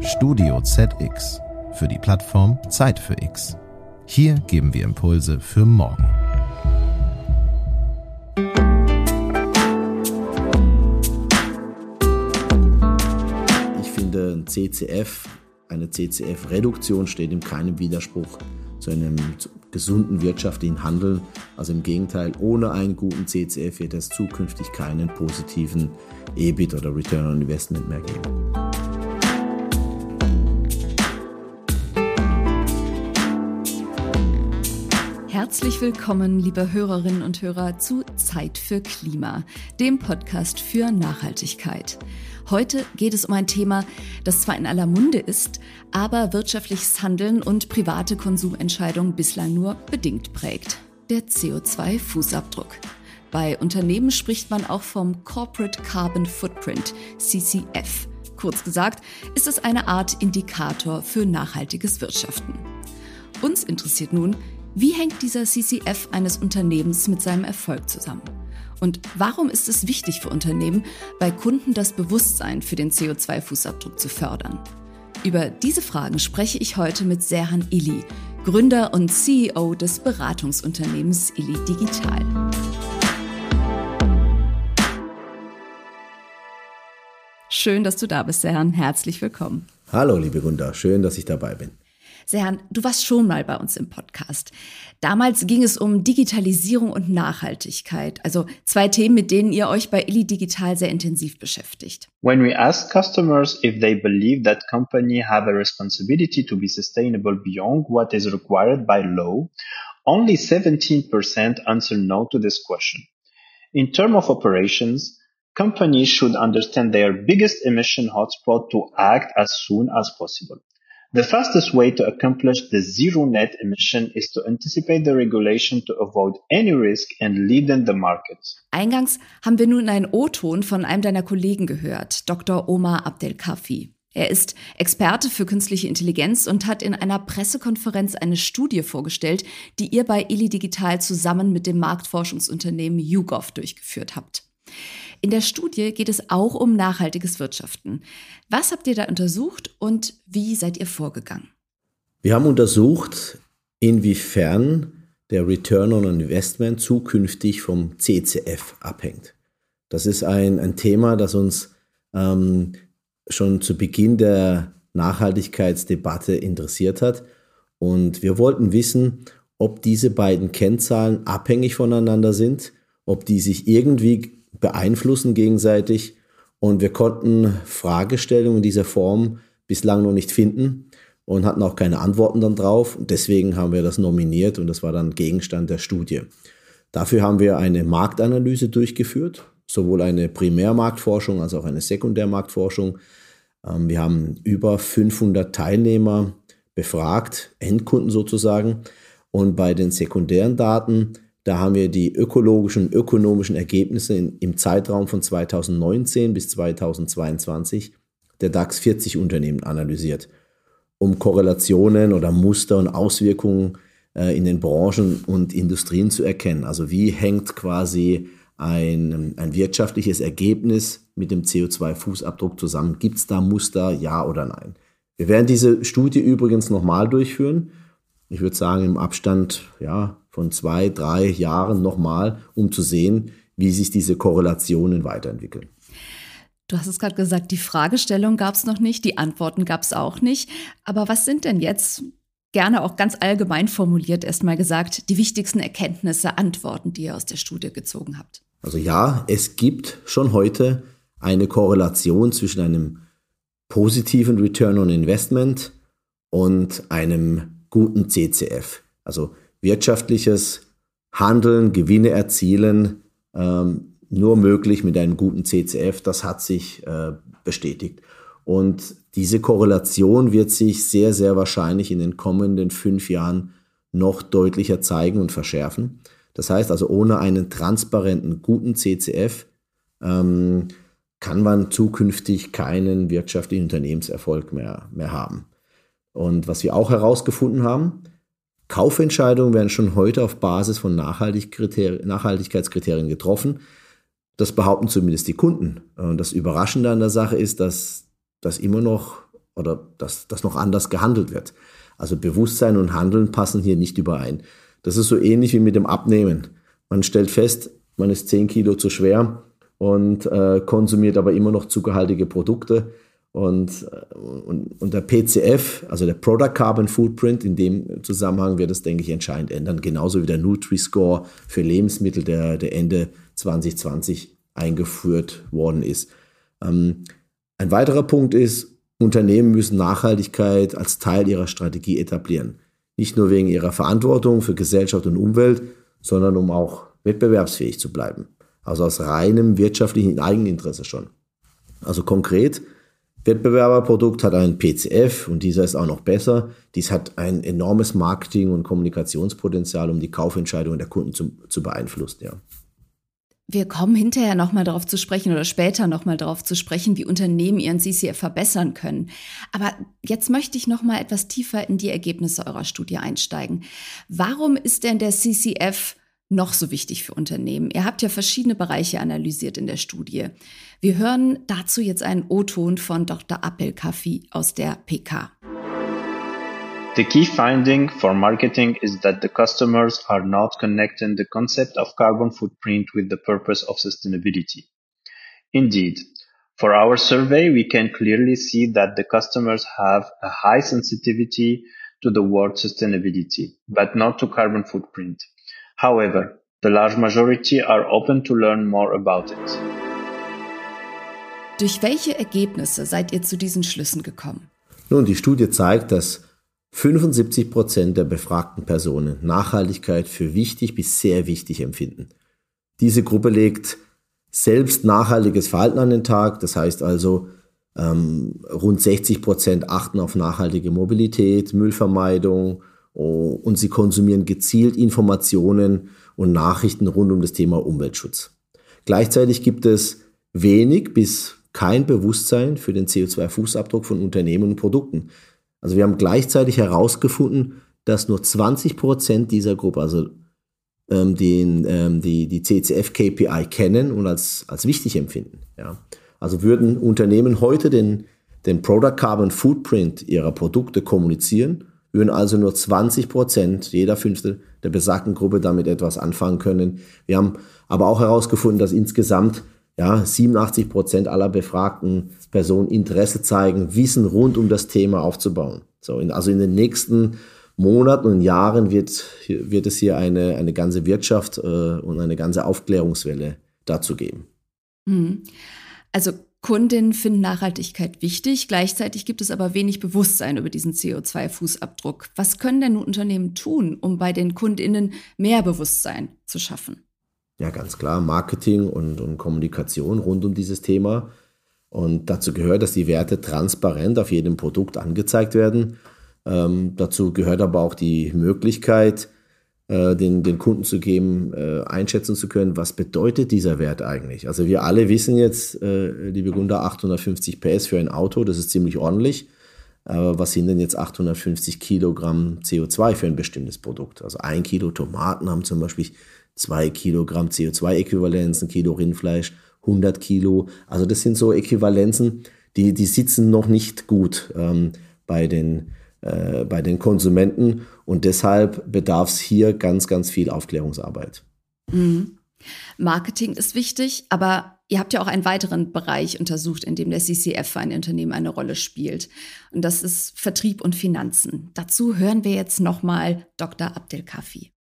Studio ZX für die Plattform Zeit für X. Hier geben wir Impulse für morgen. Ich finde, ein CCF, eine CCF-Reduktion steht in keinem Widerspruch zu einem gesunden wirtschaftlichen Handeln. Also im Gegenteil, ohne einen guten CCF wird es zukünftig keinen positiven EBIT oder Return on Investment mehr geben. Herzlich willkommen, liebe Hörerinnen und Hörer, zu Zeit für Klima, dem Podcast für Nachhaltigkeit. Heute geht es um ein Thema, das zwar in aller Munde ist, aber wirtschaftliches Handeln und private Konsumentscheidungen bislang nur bedingt prägt. Der CO2-Fußabdruck. Bei Unternehmen spricht man auch vom Corporate Carbon Footprint, CCF. Kurz gesagt, ist es eine Art Indikator für nachhaltiges Wirtschaften. Uns interessiert nun, wie hängt dieser CCF eines Unternehmens mit seinem Erfolg zusammen? Und warum ist es wichtig für Unternehmen, bei Kunden das Bewusstsein für den CO2-Fußabdruck zu fördern? Über diese Fragen spreche ich heute mit Serhan Illy, Gründer und CEO des Beratungsunternehmens Illy Digital. Schön, dass du da bist, Serhan. Herzlich willkommen. Hallo, liebe Gunda. Schön, dass ich dabei bin. Serhan, du warst schon mal bei uns im Podcast. Damals ging es um Digitalisierung und Nachhaltigkeit, also zwei Themen, mit denen ihr euch bei Illy Digital sehr intensiv beschäftigt. When we ask customers if they believe that company have a responsibility to be sustainable beyond what is required by law, only 17% answer no to this question. In terms of operations, companies should understand their biggest emission hotspot to act as soon as possible. The fastest way to accomplish the zero net emission is to anticipate the regulation to avoid any risk and lead in the market. Eingangs haben wir nun einen O-Ton von einem deiner Kollegen gehört, Dr. Omar Abdelkafi. Er ist Experte für künstliche Intelligenz und hat in einer Pressekonferenz eine Studie vorgestellt, die ihr bei Illy Digital zusammen mit dem Marktforschungsunternehmen YouGov durchgeführt habt. In der Studie geht es auch um nachhaltiges Wirtschaften. Was habt ihr da untersucht und wie seid ihr vorgegangen? Wir haben untersucht, inwiefern der Return on Investment zukünftig vom CCF abhängt. Das ist ein, ein Thema, das uns ähm, schon zu Beginn der Nachhaltigkeitsdebatte interessiert hat. Und wir wollten wissen, ob diese beiden Kennzahlen abhängig voneinander sind, ob die sich irgendwie beeinflussen gegenseitig. Und wir konnten Fragestellungen in dieser Form bislang noch nicht finden und hatten auch keine Antworten dann drauf. Und deswegen haben wir das nominiert und das war dann Gegenstand der Studie. Dafür haben wir eine Marktanalyse durchgeführt, sowohl eine Primärmarktforschung als auch eine Sekundärmarktforschung. Ähm, wir haben über 500 Teilnehmer befragt, Endkunden sozusagen. Und bei den sekundären Daten da haben wir die ökologischen, ökonomischen Ergebnisse in, im Zeitraum von 2019 bis 2022 der DAX 40 Unternehmen analysiert, um Korrelationen oder Muster und Auswirkungen äh, in den Branchen und Industrien zu erkennen. Also wie hängt quasi ein, ein wirtschaftliches Ergebnis mit dem CO2-Fußabdruck zusammen? Gibt es da Muster, ja oder nein? Wir werden diese Studie übrigens nochmal durchführen. Ich würde sagen, im Abstand, ja, von zwei, drei Jahren nochmal, um zu sehen, wie sich diese Korrelationen weiterentwickeln. Du hast es gerade gesagt, die Fragestellung gab es noch nicht, die Antworten gab es auch nicht. Aber was sind denn jetzt, gerne auch ganz allgemein formuliert erstmal gesagt, die wichtigsten Erkenntnisse, Antworten, die ihr aus der Studie gezogen habt? Also ja, es gibt schon heute eine Korrelation zwischen einem positiven Return on Investment und einem guten CCF. Also wirtschaftliches Handeln, Gewinne erzielen, ähm, nur möglich mit einem guten CCF. Das hat sich äh, bestätigt. Und diese Korrelation wird sich sehr, sehr wahrscheinlich in den kommenden fünf Jahren noch deutlicher zeigen und verschärfen. Das heißt also, ohne einen transparenten, guten CCF ähm, kann man zukünftig keinen wirtschaftlichen Unternehmenserfolg mehr, mehr haben. Und was wir auch herausgefunden haben, Kaufentscheidungen werden schon heute auf Basis von Nachhaltigkeitskriterien getroffen. Das behaupten zumindest die Kunden. Und das Überraschende an der Sache ist, dass das immer noch oder dass, dass noch anders gehandelt wird. Also Bewusstsein und Handeln passen hier nicht überein. Das ist so ähnlich wie mit dem Abnehmen. Man stellt fest, man ist 10 Kilo zu schwer und äh, konsumiert aber immer noch zuckerhaltige Produkte. Und, äh, und, und der PCF, also der Product Carbon Footprint, in dem Zusammenhang wird es, denke ich, entscheidend ändern. Genauso wie der Nutri-Score für Lebensmittel, der, der Ende 2020 eingeführt worden ist. Ähm, ein weiterer Punkt ist, Unternehmen müssen Nachhaltigkeit als Teil ihrer Strategie etablieren. Nicht nur wegen ihrer Verantwortung für Gesellschaft und Umwelt, sondern um auch wettbewerbsfähig zu bleiben. Also aus reinem wirtschaftlichen Eigeninteresse schon. Also konkret, Wettbewerberprodukt hat ein PCF und dieser ist auch noch besser. Dies hat ein enormes Marketing- und Kommunikationspotenzial, um die Kaufentscheidungen der Kunden zu, zu beeinflussen. Ja. Wir kommen hinterher nochmal darauf zu sprechen oder später nochmal darauf zu sprechen, wie Unternehmen ihren CCF verbessern können. Aber jetzt möchte ich nochmal etwas tiefer in die Ergebnisse eurer Studie einsteigen. Warum ist denn der CCF noch so wichtig für Unternehmen? Ihr habt ja verschiedene Bereiche analysiert in der Studie. Wir hören dazu jetzt einen O-Ton von Dr. Appelkaffi aus der PK. The key finding for marketing is that the customers are not connecting the concept of carbon footprint with the purpose of sustainability. Indeed, for our survey, we can clearly see that the customers have a high sensitivity to the word sustainability, but not to carbon footprint. However, the large majority are open to learn more about it. Durch welche Ergebnisse seid ihr zu diesen Schlüssen gekommen? Nun, die Studie zeigt, dass 75 Prozent der befragten Personen Nachhaltigkeit für wichtig bis sehr wichtig empfinden. Diese Gruppe legt selbst nachhaltiges Verhalten an den Tag, das heißt also, ähm, rund 60 Prozent achten auf nachhaltige Mobilität, Müllvermeidung und sie konsumieren gezielt Informationen und Nachrichten rund um das Thema Umweltschutz. Gleichzeitig gibt es wenig bis kein Bewusstsein für den CO2-Fußabdruck von Unternehmen und Produkten. Also wir haben gleichzeitig herausgefunden, dass nur 20 Prozent dieser Gruppe, also ähm, den, ähm, die, die CCF-KPI kennen und als, als wichtig empfinden. Ja. Also würden Unternehmen heute den, den Product Carbon Footprint ihrer Produkte kommunizieren, würden also nur 20 Prozent, jeder fünfte der besagten Gruppe damit etwas anfangen können. Wir haben aber auch herausgefunden, dass insgesamt ja, 87 Prozent aller befragten Personen Interesse zeigen, Wissen rund um das Thema aufzubauen. So, in, also in den nächsten Monaten und Jahren wird, wird es hier eine, eine ganze Wirtschaft äh, und eine ganze Aufklärungswelle dazu geben. Mhm. Also Kundinnen finden Nachhaltigkeit wichtig, gleichzeitig gibt es aber wenig Bewusstsein über diesen CO2-Fußabdruck. Was können denn Unternehmen tun, um bei den Kundinnen mehr Bewusstsein zu schaffen? Ja, ganz klar, Marketing und, und Kommunikation rund um dieses Thema. Und dazu gehört, dass die Werte transparent auf jedem Produkt angezeigt werden. Ähm, dazu gehört aber auch die Möglichkeit, den, den Kunden zu geben, äh, einschätzen zu können, was bedeutet dieser Wert eigentlich. Also wir alle wissen jetzt, äh, liebe Gunda, 850 PS für ein Auto, das ist ziemlich ordentlich. Aber was sind denn jetzt 850 Kilogramm CO2 für ein bestimmtes Produkt? Also ein Kilo Tomaten haben zum Beispiel zwei Kilogramm CO2-Äquivalenzen, Kilo Rindfleisch, 100 Kilo. Also das sind so Äquivalenzen, die, die sitzen noch nicht gut ähm, bei, den, äh, bei den Konsumenten und deshalb bedarf es hier ganz, ganz viel Aufklärungsarbeit. Mhm. Marketing ist wichtig, aber ihr habt ja auch einen weiteren Bereich untersucht, in dem der CCF für ein Unternehmen eine Rolle spielt. Und das ist Vertrieb und Finanzen. Dazu hören wir jetzt nochmal Dr. Abdelkafi.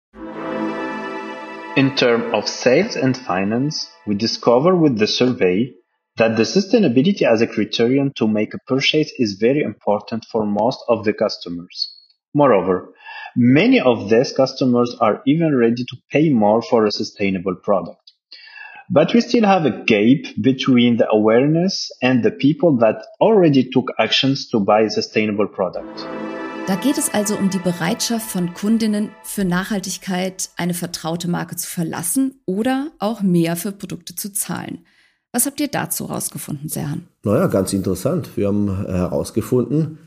In terms of sales and finance, we discover with the survey that the sustainability as a criterion to make a purchase is very important for most of the customers. Moreover, many of these customers are even ready to pay more for a sustainable product. But we still have a gap between the awareness and the people that already took actions to buy a sustainable product. Da geht es also um die Bereitschaft von Kundinnen für Nachhaltigkeit, eine vertraute Marke zu verlassen oder auch mehr für Produkte zu zahlen. Was habt ihr dazu herausgefunden, Serhan? Naja, ganz interessant. Wir haben herausgefunden,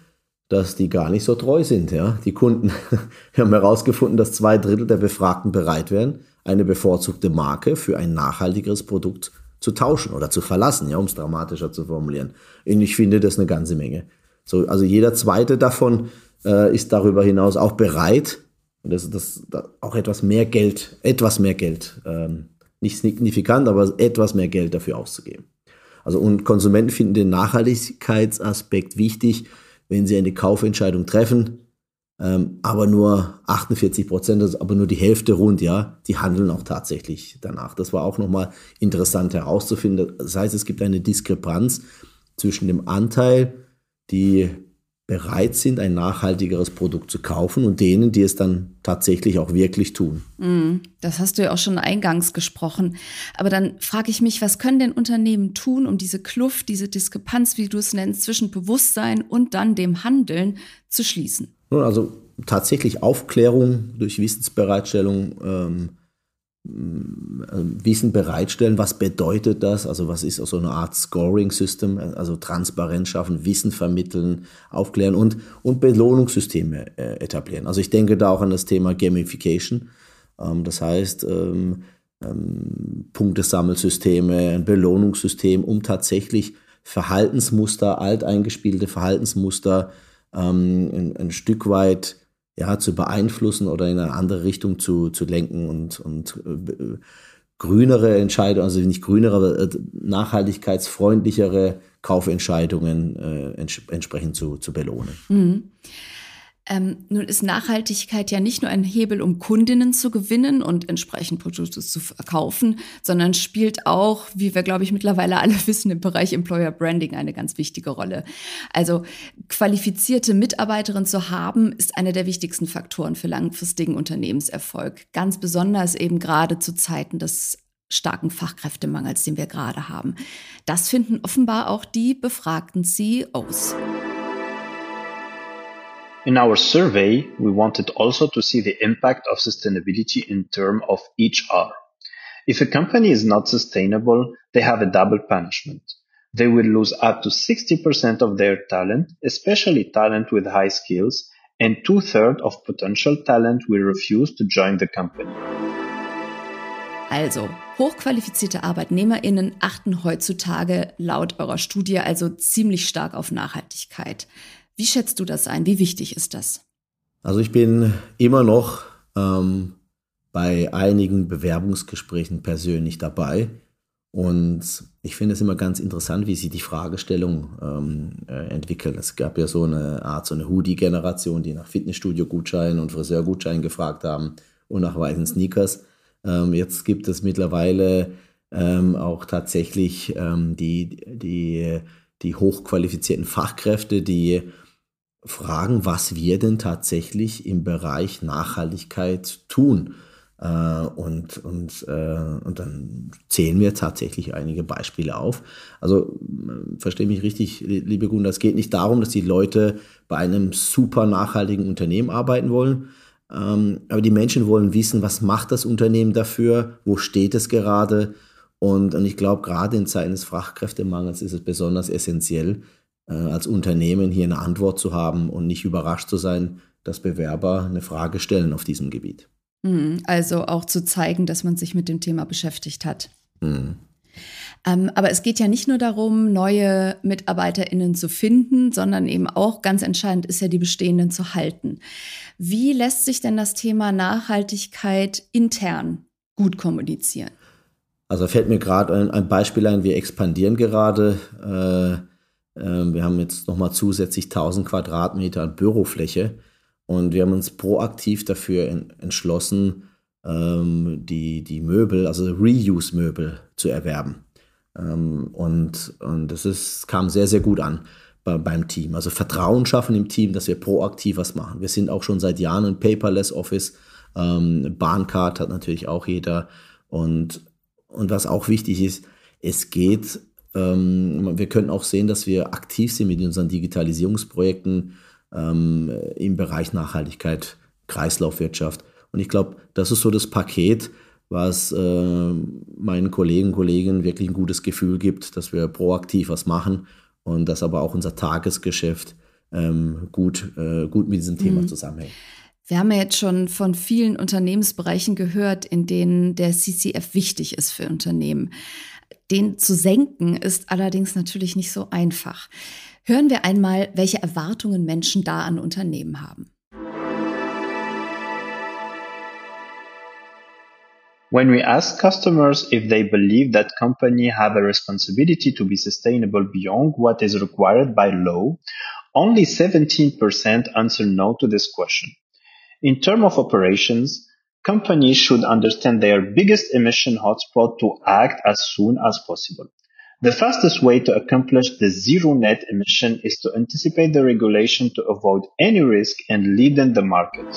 dass die gar nicht so treu sind, ja, die Kunden. Wir haben herausgefunden, dass zwei Drittel der Befragten bereit wären, eine bevorzugte Marke für ein nachhaltigeres Produkt zu tauschen oder zu verlassen, ja, um es dramatischer zu formulieren. Und ich finde das eine ganze Menge. So, also jeder zweite davon äh, ist darüber hinaus auch bereit, das, das, das, auch etwas mehr Geld, etwas mehr Geld, ähm, nicht signifikant, aber etwas mehr Geld dafür auszugeben. Also und Konsumenten finden den Nachhaltigkeitsaspekt wichtig, wenn sie eine Kaufentscheidung treffen, ähm, aber nur 48 Prozent, also aber nur die Hälfte rund, ja, die handeln auch tatsächlich danach. Das war auch nochmal interessant herauszufinden. Das heißt, es gibt eine Diskrepanz zwischen dem Anteil, die bereit sind, ein nachhaltigeres Produkt zu kaufen und denen, die es dann tatsächlich auch wirklich tun. Mm, das hast du ja auch schon eingangs gesprochen. Aber dann frage ich mich, was können denn Unternehmen tun, um diese Kluft, diese Diskrepanz, wie du es nennst, zwischen Bewusstsein und dann dem Handeln zu schließen? Also tatsächlich Aufklärung durch Wissensbereitstellung, ähm, Wissen bereitstellen, was bedeutet das, also was ist so eine Art Scoring-System, also Transparenz schaffen, Wissen vermitteln, aufklären und, und Belohnungssysteme äh, etablieren. Also ich denke da auch an das Thema Gamification, ähm, das heißt ähm, ähm, Punktesammelsysteme, ein Belohnungssystem, um tatsächlich Verhaltensmuster, alteingespielte Verhaltensmuster ähm, ein, ein Stück weit ja, zu beeinflussen oder in eine andere Richtung zu, zu lenken und, und äh, grünere Entscheidungen, also nicht grünere, aber äh, nachhaltigkeitsfreundlichere Kaufentscheidungen äh, ents entsprechend zu, zu belohnen. Mhm. Ähm, nun ist Nachhaltigkeit ja nicht nur ein Hebel, um Kundinnen zu gewinnen und entsprechend Produkte zu verkaufen, sondern spielt auch, wie wir, glaube ich, mittlerweile alle wissen, im Bereich Employer Branding eine ganz wichtige Rolle. Also qualifizierte Mitarbeiterinnen zu haben, ist einer der wichtigsten Faktoren für langfristigen Unternehmenserfolg. Ganz besonders eben gerade zu Zeiten des starken Fachkräftemangels, den wir gerade haben. Das finden offenbar auch die befragten CEOs. In our survey, we wanted also to see the impact of sustainability in terms of HR. If a company is not sustainable, they have a double punishment. They will lose up to 60% of their talent, especially talent with high skills, and two thirds of potential talent will refuse to join the company. Also, hochqualifizierte ArbeitnehmerInnen achten heutzutage laut eurer Studie also ziemlich stark auf Nachhaltigkeit. Wie schätzt du das ein? Wie wichtig ist das? Also ich bin immer noch ähm, bei einigen Bewerbungsgesprächen persönlich dabei. Und ich finde es immer ganz interessant, wie sich die Fragestellung ähm, äh, entwickelt. Es gab ja so eine Art, so eine Hoodie-Generation, die nach Fitnessstudio-Gutscheinen und Friseur-Gutscheinen gefragt haben und nach weißen Sneakers. Ähm, jetzt gibt es mittlerweile ähm, auch tatsächlich ähm, die, die, die hochqualifizierten Fachkräfte, die fragen, was wir denn tatsächlich im Bereich Nachhaltigkeit tun. Äh, und, und, äh, und dann zählen wir tatsächlich einige Beispiele auf. Also verstehe mich richtig, liebe Gunda, es geht nicht darum, dass die Leute bei einem super nachhaltigen Unternehmen arbeiten wollen, ähm, aber die Menschen wollen wissen, was macht das Unternehmen dafür, wo steht es gerade. Und, und ich glaube, gerade in Zeiten des Fachkräftemangels ist es besonders essentiell, äh, als Unternehmen hier eine Antwort zu haben und nicht überrascht zu sein, dass Bewerber eine Frage stellen auf diesem Gebiet. Mhm. Also auch zu zeigen, dass man sich mit dem Thema beschäftigt hat. Mhm. Ähm, aber es geht ja nicht nur darum, neue MitarbeiterInnen zu finden, sondern eben auch ganz entscheidend ist ja, die bestehenden zu halten. Wie lässt sich denn das Thema Nachhaltigkeit intern gut kommunizieren? Also fällt mir gerade ein, ein, Beispiel ein, wir expandieren gerade. Äh, wir haben jetzt nochmal zusätzlich 1000 Quadratmeter Bürofläche und wir haben uns proaktiv dafür entschlossen, ähm, die, die Möbel, also Reuse-Möbel zu erwerben. Ähm, und, und das ist, kam sehr, sehr gut an beim Team. Also Vertrauen schaffen im Team, dass wir proaktiv was machen. Wir sind auch schon seit Jahren ein Paperless Office. Bahncard hat natürlich auch jeder. Und, und was auch wichtig ist, es geht ähm, wir können auch sehen, dass wir aktiv sind mit unseren Digitalisierungsprojekten ähm, im Bereich Nachhaltigkeit, Kreislaufwirtschaft. Und ich glaube, das ist so das Paket, was äh, meinen Kollegen und Kolleginnen wirklich ein gutes Gefühl gibt, dass wir proaktiv was machen und dass aber auch unser Tagesgeschäft ähm, gut, äh, gut mit diesem Thema mhm. zusammenhängt. Wir haben ja jetzt schon von vielen Unternehmensbereichen gehört, in denen der CCF wichtig ist für Unternehmen. Den zu senken ist allerdings natürlich nicht so einfach. Hören wir einmal, welche Erwartungen Menschen da an Unternehmen haben. When we ask customers if they believe that company have a responsibility to be sustainable beyond what is required by law, only 17% answer no to this question. In terms of operations, companies should understand their biggest emission hotspot to act as soon as possible. The fastest way to accomplish the zero net emission is to anticipate the regulation to avoid any risk and lead in the market.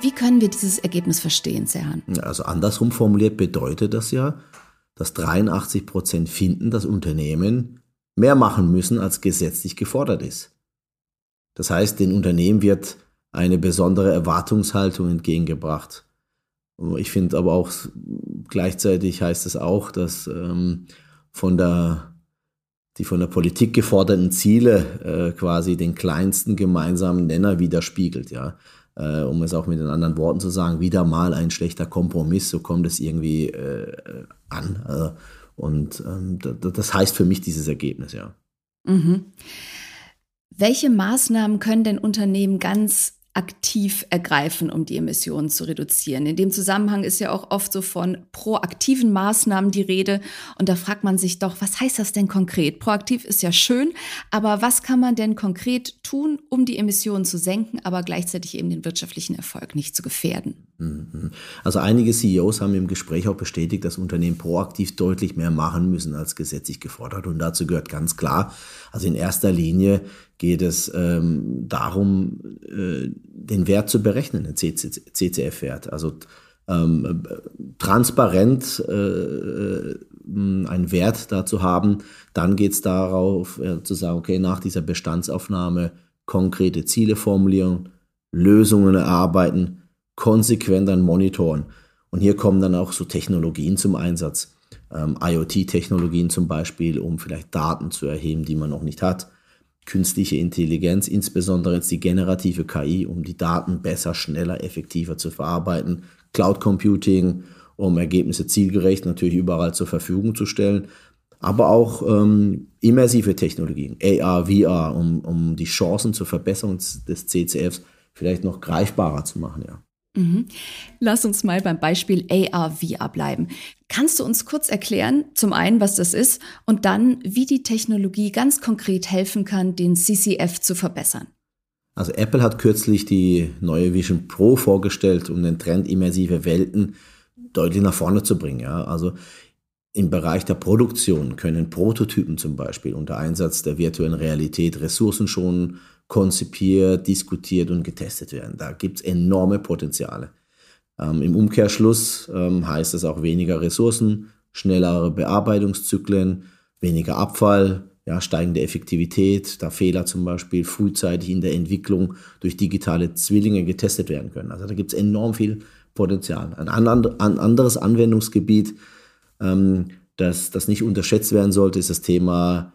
Wie können wir dieses Ergebnis verstehen, Serhan? Also andersrum formuliert bedeutet das ja, dass 83 Prozent finden, dass Unternehmen mehr machen müssen, als gesetzlich gefordert ist. Das heißt, den Unternehmen wird eine besondere Erwartungshaltung entgegengebracht. Ich finde aber auch gleichzeitig heißt es auch, dass ähm, von der die von der Politik geforderten Ziele äh, quasi den kleinsten gemeinsamen Nenner widerspiegelt, ja äh, um es auch mit den anderen Worten zu sagen, wieder mal ein schlechter Kompromiss, so kommt es irgendwie äh, an. Also, und ähm, das heißt für mich dieses Ergebnis, ja. Mhm. Welche Maßnahmen können denn Unternehmen ganz aktiv ergreifen, um die Emissionen zu reduzieren. In dem Zusammenhang ist ja auch oft so von proaktiven Maßnahmen die Rede. Und da fragt man sich doch, was heißt das denn konkret? Proaktiv ist ja schön, aber was kann man denn konkret tun, um die Emissionen zu senken, aber gleichzeitig eben den wirtschaftlichen Erfolg nicht zu gefährden? Mhm. Also einige CEOs haben im Gespräch auch bestätigt, dass Unternehmen proaktiv deutlich mehr machen müssen als gesetzlich gefordert. Und dazu gehört ganz klar, also in erster Linie geht es ähm, darum, äh, den Wert zu berechnen, den CCF-Wert. Also ähm, transparent äh, äh, einen Wert dazu haben. Dann geht es darauf äh, zu sagen, okay, nach dieser Bestandsaufnahme konkrete Ziele formulieren, Lösungen erarbeiten, konsequent dann monitoren. Und hier kommen dann auch so Technologien zum Einsatz. Ähm, IoT-Technologien zum Beispiel, um vielleicht Daten zu erheben, die man noch nicht hat künstliche Intelligenz, insbesondere jetzt die generative KI, um die Daten besser, schneller, effektiver zu verarbeiten, Cloud Computing, um Ergebnisse zielgerecht natürlich überall zur Verfügung zu stellen, aber auch ähm, immersive Technologien, AR, VR, um, um die Chancen zur Verbesserung des CCFs vielleicht noch greifbarer zu machen, ja. Mhm. Lass uns mal beim Beispiel AR-VR bleiben. Kannst du uns kurz erklären, zum einen, was das ist und dann, wie die Technologie ganz konkret helfen kann, den CCF zu verbessern? Also Apple hat kürzlich die neue Vision Pro vorgestellt, um den Trend immersive Welten deutlich nach vorne zu bringen. Ja? Also im Bereich der Produktion können Prototypen zum Beispiel unter Einsatz der virtuellen Realität Ressourcen schonen, konzipiert, diskutiert und getestet werden. Da gibt es enorme Potenziale. Ähm, Im Umkehrschluss ähm, heißt es auch weniger Ressourcen, schnellere Bearbeitungszyklen, weniger Abfall, ja, steigende Effektivität, da Fehler zum Beispiel frühzeitig in der Entwicklung durch digitale Zwillinge getestet werden können. Also da gibt es enorm viel Potenzial. Ein anderes Anwendungsgebiet, ähm, das, das nicht unterschätzt werden sollte, ist das Thema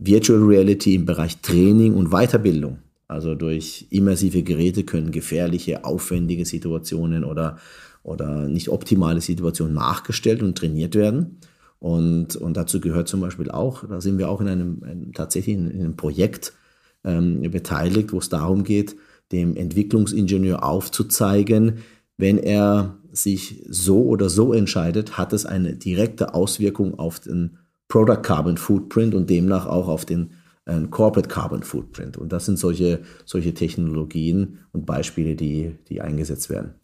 Virtual Reality im Bereich Training und Weiterbildung. Also durch immersive Geräte können gefährliche, aufwendige Situationen oder, oder nicht optimale Situationen nachgestellt und trainiert werden. Und, und dazu gehört zum Beispiel auch, da sind wir auch in einem, einem tatsächlich in, einem Projekt ähm, beteiligt, wo es darum geht, dem Entwicklungsingenieur aufzuzeigen, wenn er sich so oder so entscheidet, hat es eine direkte Auswirkung auf den Product Carbon Footprint und demnach auch auf den äh, Corporate Carbon Footprint. Und das sind solche, solche Technologien und Beispiele, die, die eingesetzt werden.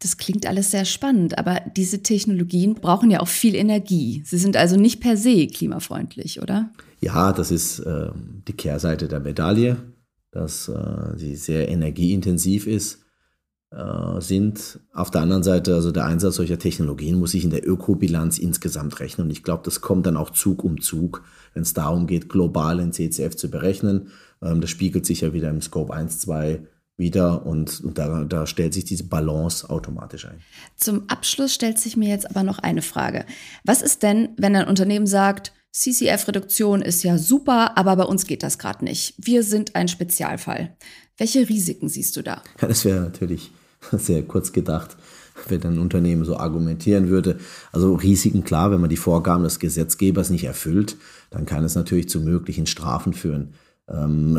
Das klingt alles sehr spannend, aber diese Technologien brauchen ja auch viel Energie. Sie sind also nicht per se klimafreundlich, oder? Ja, das ist äh, die Kehrseite der Medaille, dass äh, sie sehr energieintensiv ist sind. Auf der anderen Seite, also der Einsatz solcher Technologien muss sich in der Ökobilanz insgesamt rechnen. Und ich glaube, das kommt dann auch Zug um Zug, wenn es darum geht, global in CCF zu berechnen. Ähm, das spiegelt sich ja wieder im Scope 1, 2 wieder und, und da, da, stellt sich diese Balance automatisch ein. Zum Abschluss stellt sich mir jetzt aber noch eine Frage. Was ist denn, wenn ein Unternehmen sagt, CCF-Reduktion ist ja super, aber bei uns geht das gerade nicht. Wir sind ein Spezialfall. Welche Risiken siehst du da? Ja, das wäre natürlich sehr kurz gedacht. wenn ein Unternehmen so argumentieren würde. Also Risiken, klar, wenn man die Vorgaben des Gesetzgebers nicht erfüllt, dann kann es natürlich zu möglichen Strafen führen. Ähm,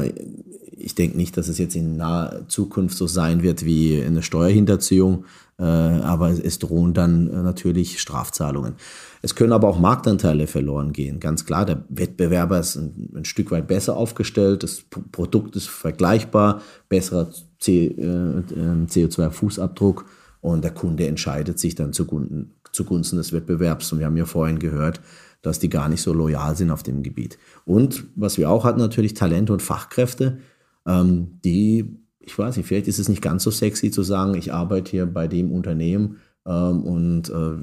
ich denke nicht, dass es jetzt in naher Zukunft so sein wird wie eine Steuerhinterziehung, aber es drohen dann äh, natürlich Strafzahlungen. Es können aber auch Marktanteile verloren gehen. Ganz klar, der Wettbewerber ist ein, ein Stück weit besser aufgestellt, das Produkt ist vergleichbar, besserer CO2-Fußabdruck äh, und der Kunde entscheidet sich dann zugunsten, zugunsten des Wettbewerbs. Und wir haben ja vorhin gehört, dass die gar nicht so loyal sind auf dem Gebiet. Und was wir auch hatten, natürlich Talente und Fachkräfte, ähm, die, ich weiß nicht, vielleicht ist es nicht ganz so sexy zu sagen, ich arbeite hier bei dem Unternehmen ähm, und äh,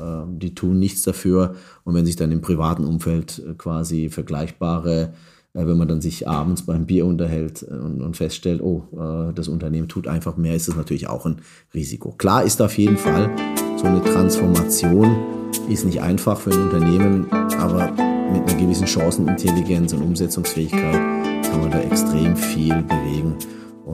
äh, die tun nichts dafür. Und wenn sich dann im privaten Umfeld äh, quasi vergleichbare äh, wenn man dann sich abends beim Bier unterhält äh, und, und feststellt, oh, äh, das Unternehmen tut einfach mehr, ist das natürlich auch ein Risiko. Klar ist auf jeden Fall, so eine Transformation ist nicht einfach für ein Unternehmen, aber mit einer gewissen Chancenintelligenz und Umsetzungsfähigkeit kann man da extrem viel bewegen.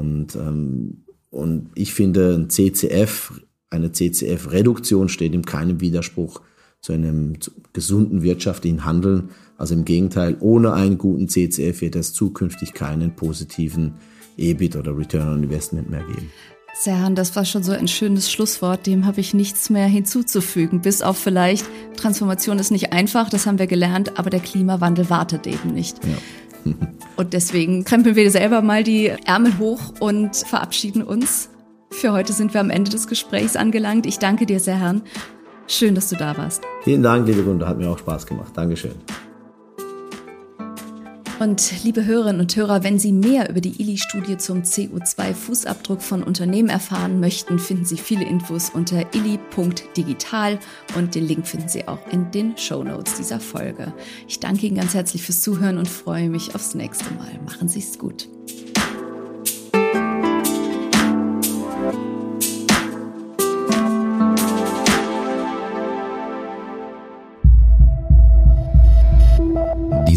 Und, ähm, und ich finde, ein CCF, eine CCF-Reduktion steht in keinem Widerspruch zu einem gesunden wirtschaftlichen Handeln. Also im Gegenteil, ohne einen guten CCF wird es zukünftig keinen positiven EBIT oder Return on Investment mehr geben. Serhan, das war schon so ein schönes Schlusswort, dem habe ich nichts mehr hinzuzufügen, bis auf vielleicht, Transformation ist nicht einfach, das haben wir gelernt, aber der Klimawandel wartet eben nicht. Ja. Und deswegen krempeln wir selber mal die Ärmel hoch und verabschieden uns. Für heute sind wir am Ende des Gesprächs angelangt. Ich danke dir, Serhan. Schön, dass du da warst. Vielen Dank, liebe Gunde, hat mir auch Spaß gemacht. Dankeschön. Und liebe Hörerinnen und Hörer, wenn Sie mehr über die ILI-Studie zum CO2-Fußabdruck von Unternehmen erfahren möchten, finden Sie viele Infos unter ili.digital und den Link finden Sie auch in den Show Notes dieser Folge. Ich danke Ihnen ganz herzlich fürs Zuhören und freue mich aufs nächste Mal. Machen Sie es gut.